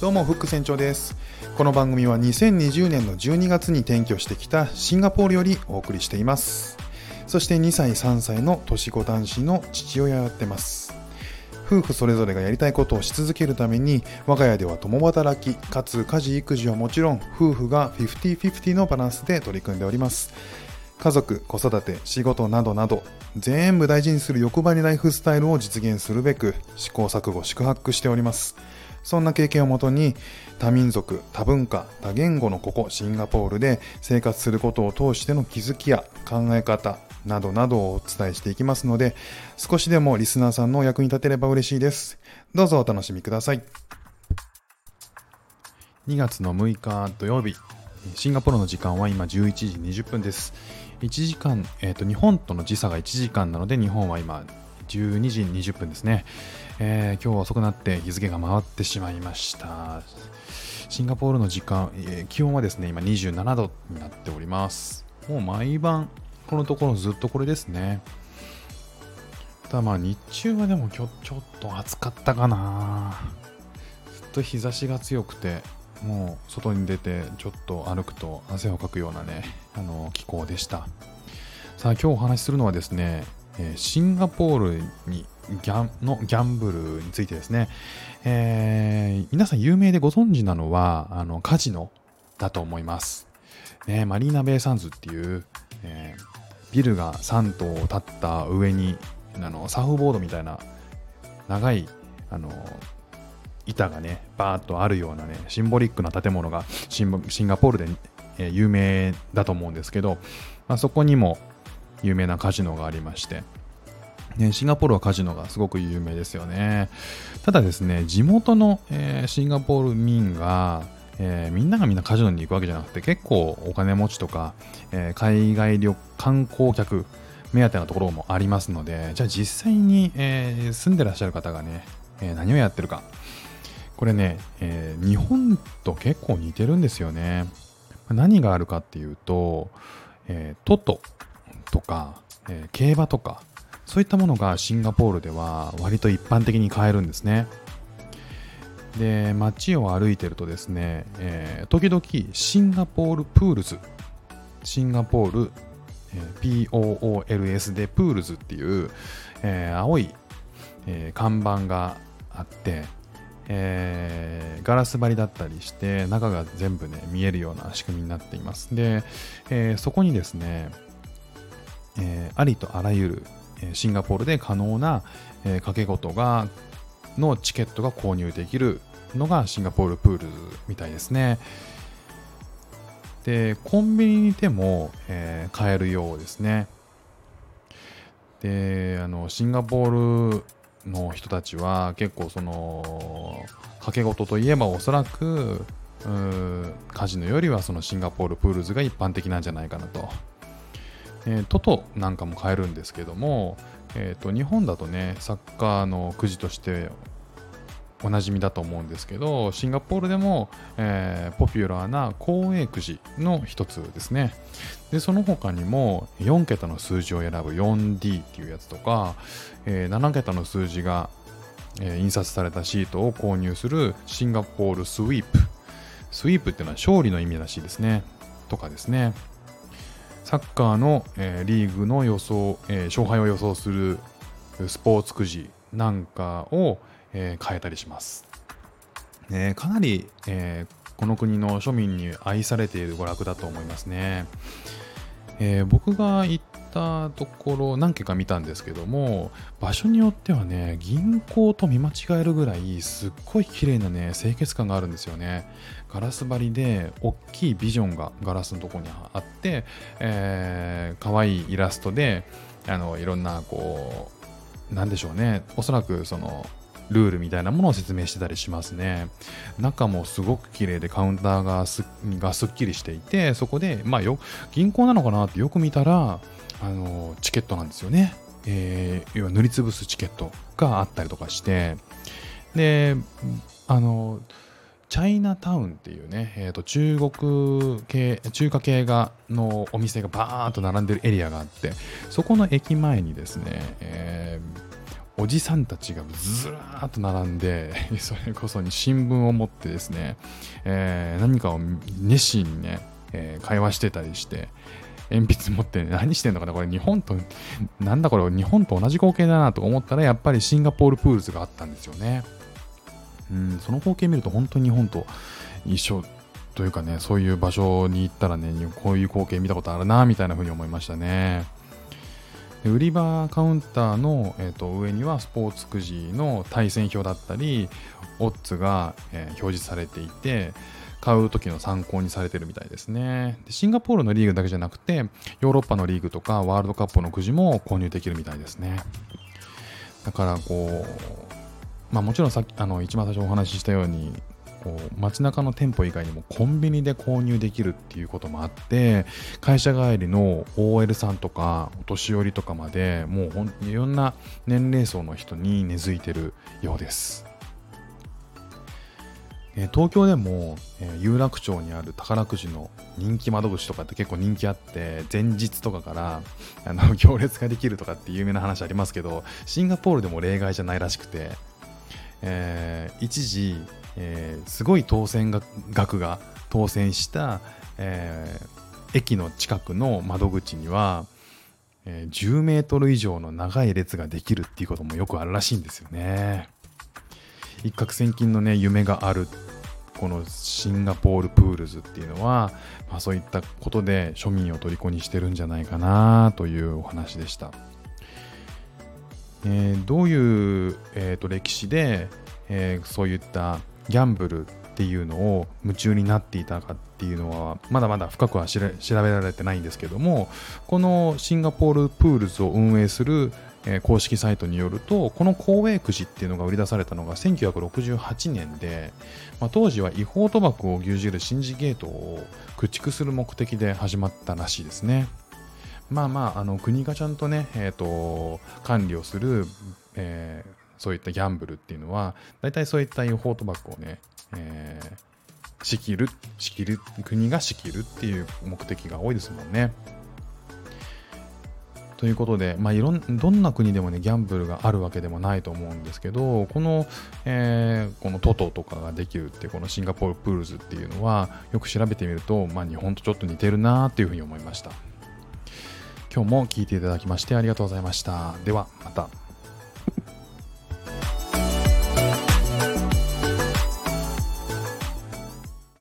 どうもフック船長です。この番組は2020年の12月に転居してきたシンガポールよりお送りしています。そして2歳3歳の年子男子の父親をやってます。夫婦それぞれがやりたいことをし続けるために我が家では共働きかつ家事育児はもちろん夫婦が50-50のバランスで取り組んでおります。家族子育て仕事などなど全部大事にする欲張りライフスタイルを実現するべく試行錯誤宿泊しております。そんな経験をもとに多民族、多文化、多言語のここシンガポールで生活することを通しての気づきや考え方などなどをお伝えしていきますので少しでもリスナーさんのお役に立てれば嬉しいです。どうぞお楽しみください。2月の6日土曜日シンガポールの時間は今11時20分です。1時間、えっ、ー、と、日本との時差が1時間なので、日本は今12時20分ですね。えー、今日は遅くなって日付が回ってしまいました。シンガポールの時間、えー、気温はですね、今27度になっております。もう毎晩、このところずっとこれですね。ただまあ日中はでも今日ちょっと暑かったかな。ずっと日差しが強くて、もう外に出てちょっと歩くと汗をかくようなね、あの気候でした。さあ今日お話しするのはですね、シンガポールにギャンのギャンブルについてですね、えー、皆さん有名でご存知なのはあのカジノだと思います、ね、マリーナ・ベイ・サンズっていう、えー、ビルが3棟立った上にあのサーフボードみたいな長いあの板がねバーッとあるようなねシンボリックな建物がシンガポールで、え、有名だと思うんですけど、まあ、そこにも有名なカジノがありましてね、シンガポールはカジノがすごく有名ですよね。ただですね、地元の、えー、シンガポール民が、えー、みんながみんなカジノに行くわけじゃなくて、結構お金持ちとか、えー、海外旅観光客目当てなところもありますので、じゃあ実際に、え住んでらっしゃる方がね、え何をやってるか。これね、え日本と結構似てるんですよね。何があるかっていうと、えトトとか、え競馬とか、そういったものがシンガポールでは割と一般的に買えるんですね。で、街を歩いてるとですね、えー、時々シンガポールプールズ、シンガポール、えー、POOLS でプールズっていう、えー、青い、え看板があって、えー、ガラス張りだったりして中が全部ね見えるような仕組みになっていますで、えー、そこにですね、ありとあらゆるシンガポールで可能な掛け事がのチケットが購入できるのがシンガポールプールみたいですね。で、コンビニにいても、えー、買えるようですね。で、あの、シンガポールの人たちは結構その、賭け事といえばおそらく、カジノよりはその Singapore Pools が一般的なんじゃないかなとえー、 TOTO なんかも買えるんですけども、えーと、日本だとねサッカーのくじとしておなじみだと思うんですけどシンガポールでも、えー、ポピュラーな公営くじの一つですね。でその他にも4桁の数字を選ぶ 4D っていうやつとか、えー、7桁の数字が、えー、印刷されたシートを購入するシンガポールスイープ。スイープっていうのは勝利の意味らしいですね。とかですね。サッカーの、えー、リーグの予想、えー、勝敗を予想するスポーツくじなんかを、えー、変えたりします。ね、かなり、えこの国の庶民に愛されている娯楽だと思いますね。え僕が行ったところ何軒か見たんですけども場所によってはね銀行と見間違えるぐらいすっごい綺麗なね清潔感があるんですよねガラス張りで大きいビジョンがガラスのとこにあって、えー、可愛いイラストであのいろんなこうなんでしょうねおそらくそのルールみたいなものを説明してたりしますね。中もすごく綺麗でカウンターがすがすっきりしていて、そこで、まあよ、銀行なのかなってよく見たら、あのチケットなんですよね、えー、要は塗りつぶすチケットがあったりとかして。であのチャイナタウンっていうね、えー、と中国系中華系がのお店がバーンと並んでるエリアがあってそこの駅前にですね、えー、おじさんたちがずらーっと並んで、それこそに新聞を持ってですね、えー、何かを熱心にね、えー、会話してたりして、鉛筆持って、何してんのかなこれ日本と、なんだこれ日本と同じ光景だなと思ったら、やっぱりシンガポールプールズがあったんですよね。うん、その光景見ると本当に日本と一緒というかね、そういう場所に行ったらね、こういう光景見たことあるな、みたいな風に思いましたね。で売り場カウンターの、えーと、上にはスポーツくじの対戦表だったり、オッズが、えー、表示されていて、買う時の参考にされてるみたいですねで。シンガポールのリーグだけじゃなくて、ヨーロッパのリーグとかワールドカップのくじも購入できるみたいですね。だからこう、まあもちろんさっき、あの、一番最初お話ししたように、こう街中の店舗以外にもコンビニで購入できるっていうこともあって会社帰りの OL さんとかお年寄りとかまでもうほんいろんな年齢層の人に根付いてるようです。東京でも、え、有楽町にある宝くじの人気窓口とかって結構人気あって前日とかからあの 行列ができるとかって有名な話ありますけどシンガポールでも例外じゃないらしくて、えー、一時えー、すごい当選額が当選した、えー、駅の近くの窓口には、え、10メートル以上の長い列ができるっていうこともよくあるらしいんですよね。一攫千金のね夢があるこのシンガポールプールズっていうのは、まあ、そういったことで庶民を虜にしてるんじゃないかなというお話でした。えー、どういう、えーと歴史で、えー、そういったギャンブルっていうのを夢中になっていたかっていうのはまだまだ深くは調べられてないんですけどもこのシンガポールプールズを運営する公式サイトによるとこの公営くじっていうのが売り出されたのが1968年で、まあ、当時は違法賭博を牛耳るシンジゲートを駆逐する目的で始まったらしいですね。まあまあ、あの国がちゃんとね、えーと、管理をする、えー、そういったギャンブルっていうのは、大体そういった違法賭博をね、えー、仕切る、仕切る、国が仕切るっていう目的が多いですもんね。ということで、まあ、いろんどんな国でもねギャンブルがあるわけでもないと思うんですけどこの、えー、このトトとかができるってこのシンガポールプールズっていうのはよく調べてみると、まあ、日本とちょっと似てるなっていうふうに思いました。今日も聞いていただきましてありがとうございました。ではまた。